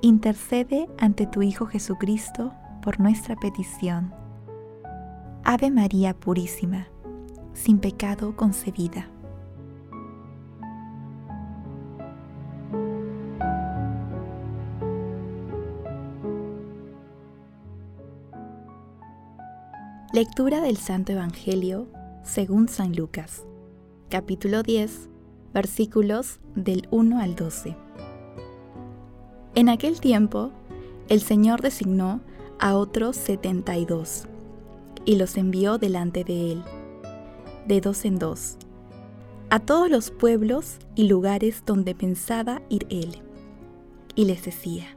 intercede ante tu Hijo Jesucristo por nuestra petición. Ave María Purísima, sin pecado concebida. Lectura del Santo Evangelio según San Lucas, capítulo 10, versículos del 1 al 12. En aquel tiempo, el Señor designó a otros setenta y dos, y los envió delante de él, de dos en dos, a todos los pueblos y lugares donde pensaba ir él. Y les decía,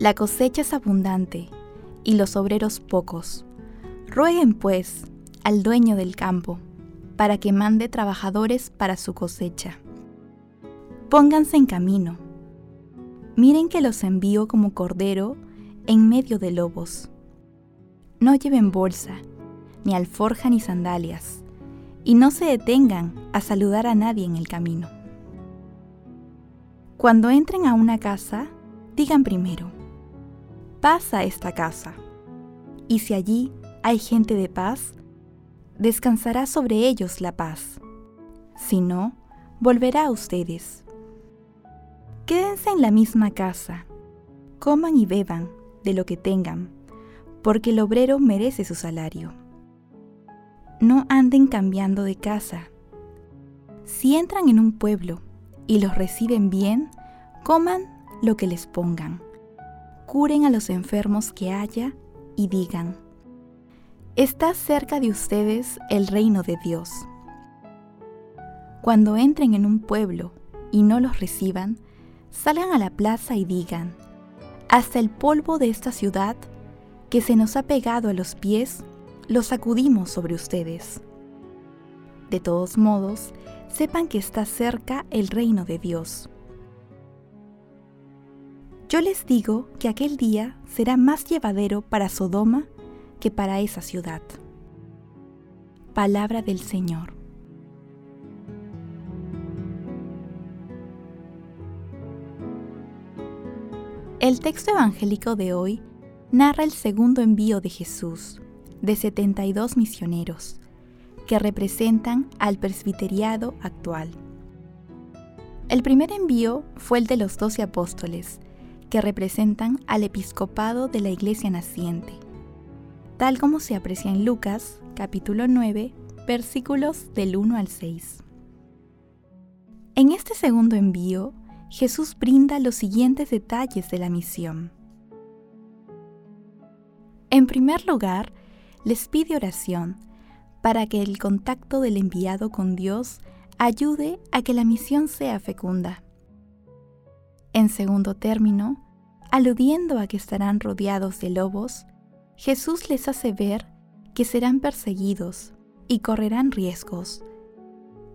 La cosecha es abundante, y los obreros pocos. Rueguen, pues, al dueño del campo, para que mande trabajadores para su cosecha. Pónganse en camino Miren que los envío como cordero en medio de lobos. No lleven bolsa, ni alforja ni sandalias, y no se detengan a saludar a nadie en el camino. Cuando entren a una casa, digan primero, paz a esta casa, y si allí hay gente de paz, descansará sobre ellos la paz. Si no, volverá a ustedes Quédense en la misma casa, coman y beban de lo que tengan, porque el obrero merece su salario. No anden cambiando de casa. Si entran en un pueblo y los reciben bien, coman lo que les pongan. Curen a los enfermos que haya y digan, está cerca de ustedes el reino de Dios. Cuando entren en un pueblo y no los reciban, salgan a la plaza y digan, hasta el polvo de esta ciudad que se nos ha pegado a los pies, lo sacudimos sobre ustedes. De todos modos, sepan que está cerca el reino de Dios. Yo les digo que aquel día será más llevadero para Sodoma que para esa ciudad. Palabra del Señor. El texto evangélico de hoy narra el segundo envío de Jesús, de 72 misioneros, que representan al presbiteriado actual. El primer envío fue el de los doce apóstoles, que representan al episcopado de la iglesia naciente, tal como se aprecia en Lucas, capítulo 9, versículos del 1 al 6. En este segundo envío, Jesús brinda los siguientes detalles de la misión. En primer lugar, les pide oración para que el contacto del enviado con Dios ayude a que la misión sea fecunda. En segundo término, aludiendo a que estarán rodeados de lobos, Jesús les hace ver que serán perseguidos y correrán riesgos,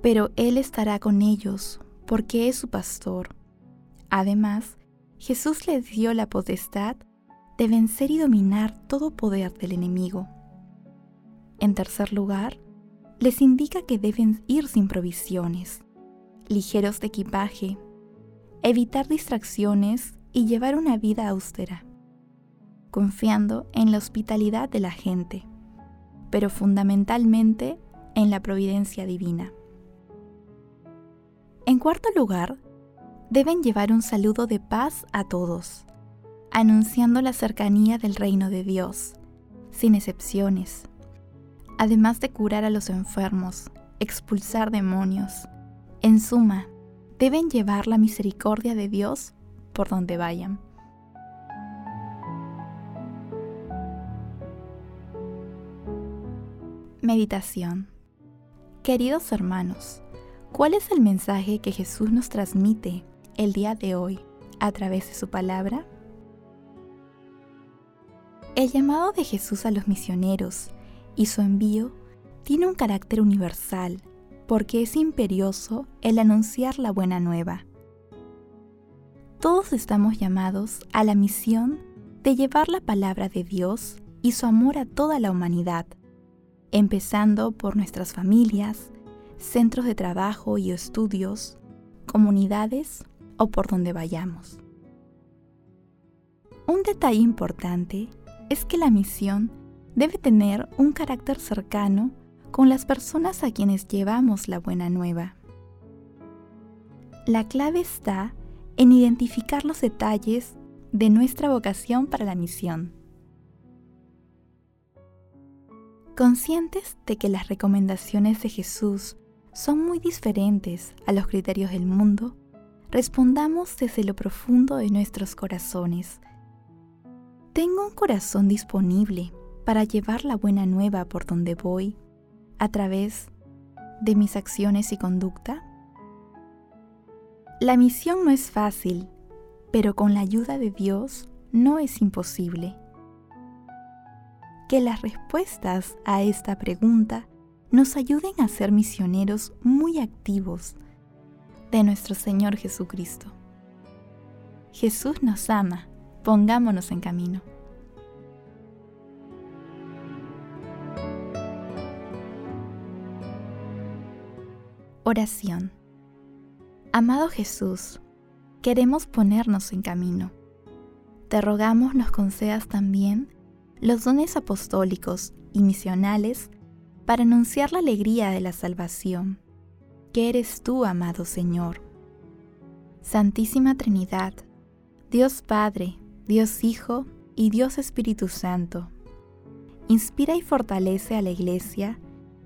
pero Él estará con ellos porque es su pastor Además, Jesús les dio la potestad de vencer y dominar todo poder del enemigo. En tercer lugar, les indica que deben ir sin provisiones, ligeros de equipaje, evitar distracciones y llevar una vida austera, confiando en la hospitalidad de la gente, pero fundamentalmente en la providencia divina. En cuarto lugar, deben llevar un saludo de paz a todos, anunciando la cercanía del reino de Dios, sin excepciones, además de curar a los enfermos, expulsar demonios. En suma, deben llevar la misericordia de Dios por donde vayan. Meditación Queridos hermanos, ¿cuál es el mensaje que Jesús nos transmite el día de hoy a través de su palabra? El llamado de Jesús a los misioneros y su envío tiene un carácter universal porque es imperioso el anunciar la buena nueva. Todos estamos llamados a la misión de llevar la palabra de Dios y su amor a toda la humanidad, empezando por nuestras familias, centros de trabajo y estudios, comunidades o por donde vayamos. Un detalle importante es que la misión debe tener un carácter cercano con las personas a quienes llevamos la buena nueva. La clave está en identificar los detalles de nuestra vocación para la misión. Conscientes de que las recomendaciones de Jesús son muy diferentes a los criterios del mundo, respondamos desde lo profundo de nuestros corazones. ¿Tengo un corazón disponible para llevar la buena nueva por donde voy a través de mis acciones y conducta? La misión no es fácil, pero con la ayuda de Dios no es imposible. Que las respuestas a esta pregunta nos ayuden a ser misioneros muy activos de nuestro Señor Jesucristo. Jesús nos ama, pongámonos en camino. Oración. Amado Jesús, queremos ponernos en camino. Te rogamos nos concedas también los dones apostólicos y misionales para anunciar la alegría de la salvación, que eres tú, amado Señor. Santísima Trinidad, Dios Padre, Dios Hijo y Dios Espíritu Santo, inspira y fortalece a la Iglesia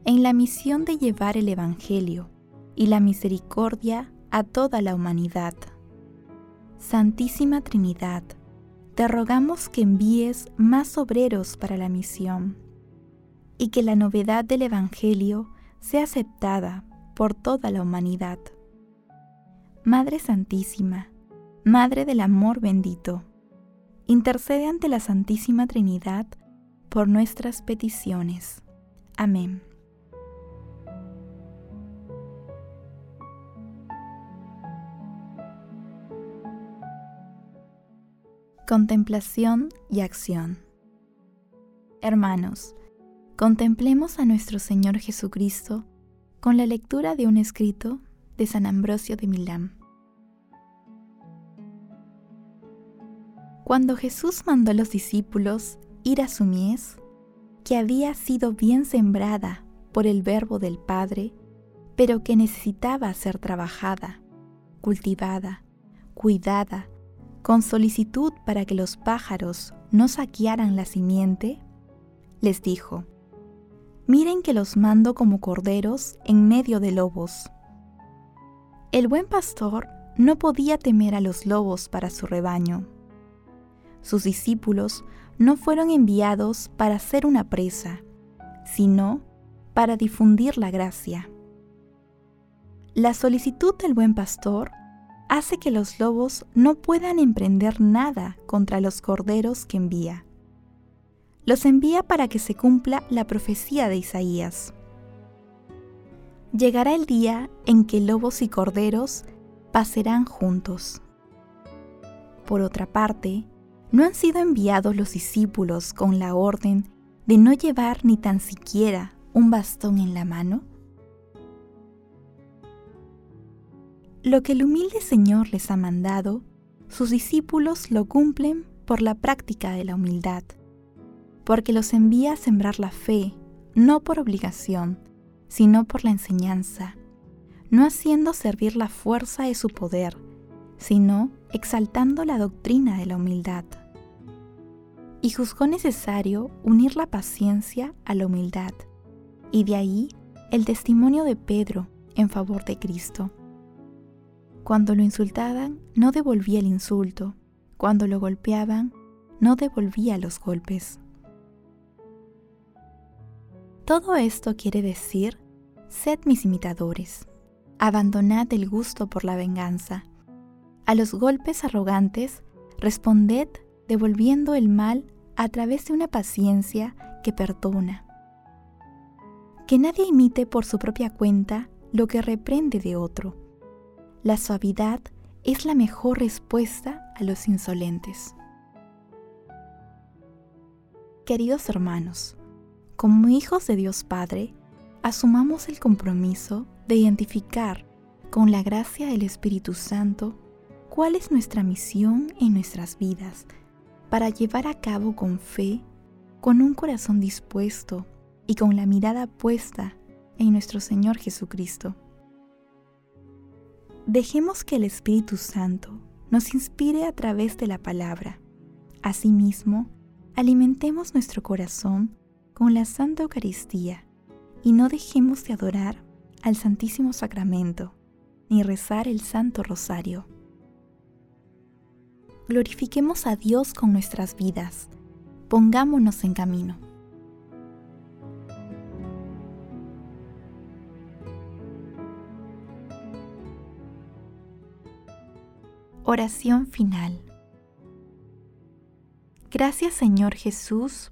en la misión de llevar el Evangelio y la misericordia a toda la humanidad. Santísima Trinidad, te rogamos que envíes más obreros para la misión y que la novedad del Evangelio sea aceptada por toda la humanidad. Madre Santísima, Madre del Amor bendito, intercede ante la Santísima Trinidad por nuestras peticiones. Amén. Contemplación y acción. Hermanos, Contemplemos a nuestro Señor Jesucristo con la lectura de un escrito de San Ambrosio de Milán. Cuando Jesús mandó a los discípulos ir a su mies, que había sido bien sembrada por el verbo del Padre, pero que necesitaba ser trabajada, cultivada, cuidada, con solicitud para que los pájaros no saquearan la simiente, les dijo, Miren que los mando como corderos en medio de lobos. El buen pastor no podía temer a los lobos para su rebaño. Sus discípulos no fueron enviados para ser una presa, sino para difundir la gracia. La solicitud del buen pastor hace que los lobos no puedan emprender nada contra los corderos que envía los envía para que se cumpla la profecía de Isaías. Llegará el día en que lobos y corderos pasarán juntos. Por otra parte, ¿no han sido enviados los discípulos con la orden de no llevar ni tan siquiera un bastón en la mano? Lo que el humilde Señor les ha mandado, sus discípulos lo cumplen por la práctica de la humildad porque los envía a sembrar la fe, no por obligación, sino por la enseñanza, no haciendo servir la fuerza de su poder, sino exaltando la doctrina de la humildad. Y juzgó necesario unir la paciencia a la humildad, y de ahí el testimonio de Pedro en favor de Cristo. Cuando lo insultaban, no devolvía el insulto, cuando lo golpeaban, no devolvía los golpes. Todo esto quiere decir, sed mis imitadores, abandonad el gusto por la venganza. A los golpes arrogantes, responded devolviendo el mal a través de una paciencia que perdona. Que nadie imite por su propia cuenta lo que reprende de otro. La suavidad es la mejor respuesta a los insolentes. Queridos hermanos, como hijos de Dios Padre, asumamos el compromiso de identificar con la gracia del Espíritu Santo cuál es nuestra misión en nuestras vidas para llevar a cabo con fe, con un corazón dispuesto y con la mirada puesta en nuestro Señor Jesucristo. Dejemos que el Espíritu Santo nos inspire a través de la palabra. Asimismo, alimentemos nuestro corazón con la Santa Eucaristía y no dejemos de adorar al Santísimo Sacramento ni rezar el Santo Rosario. Glorifiquemos a Dios con nuestras vidas. Pongámonos en camino. Oración final. Gracias Señor Jesús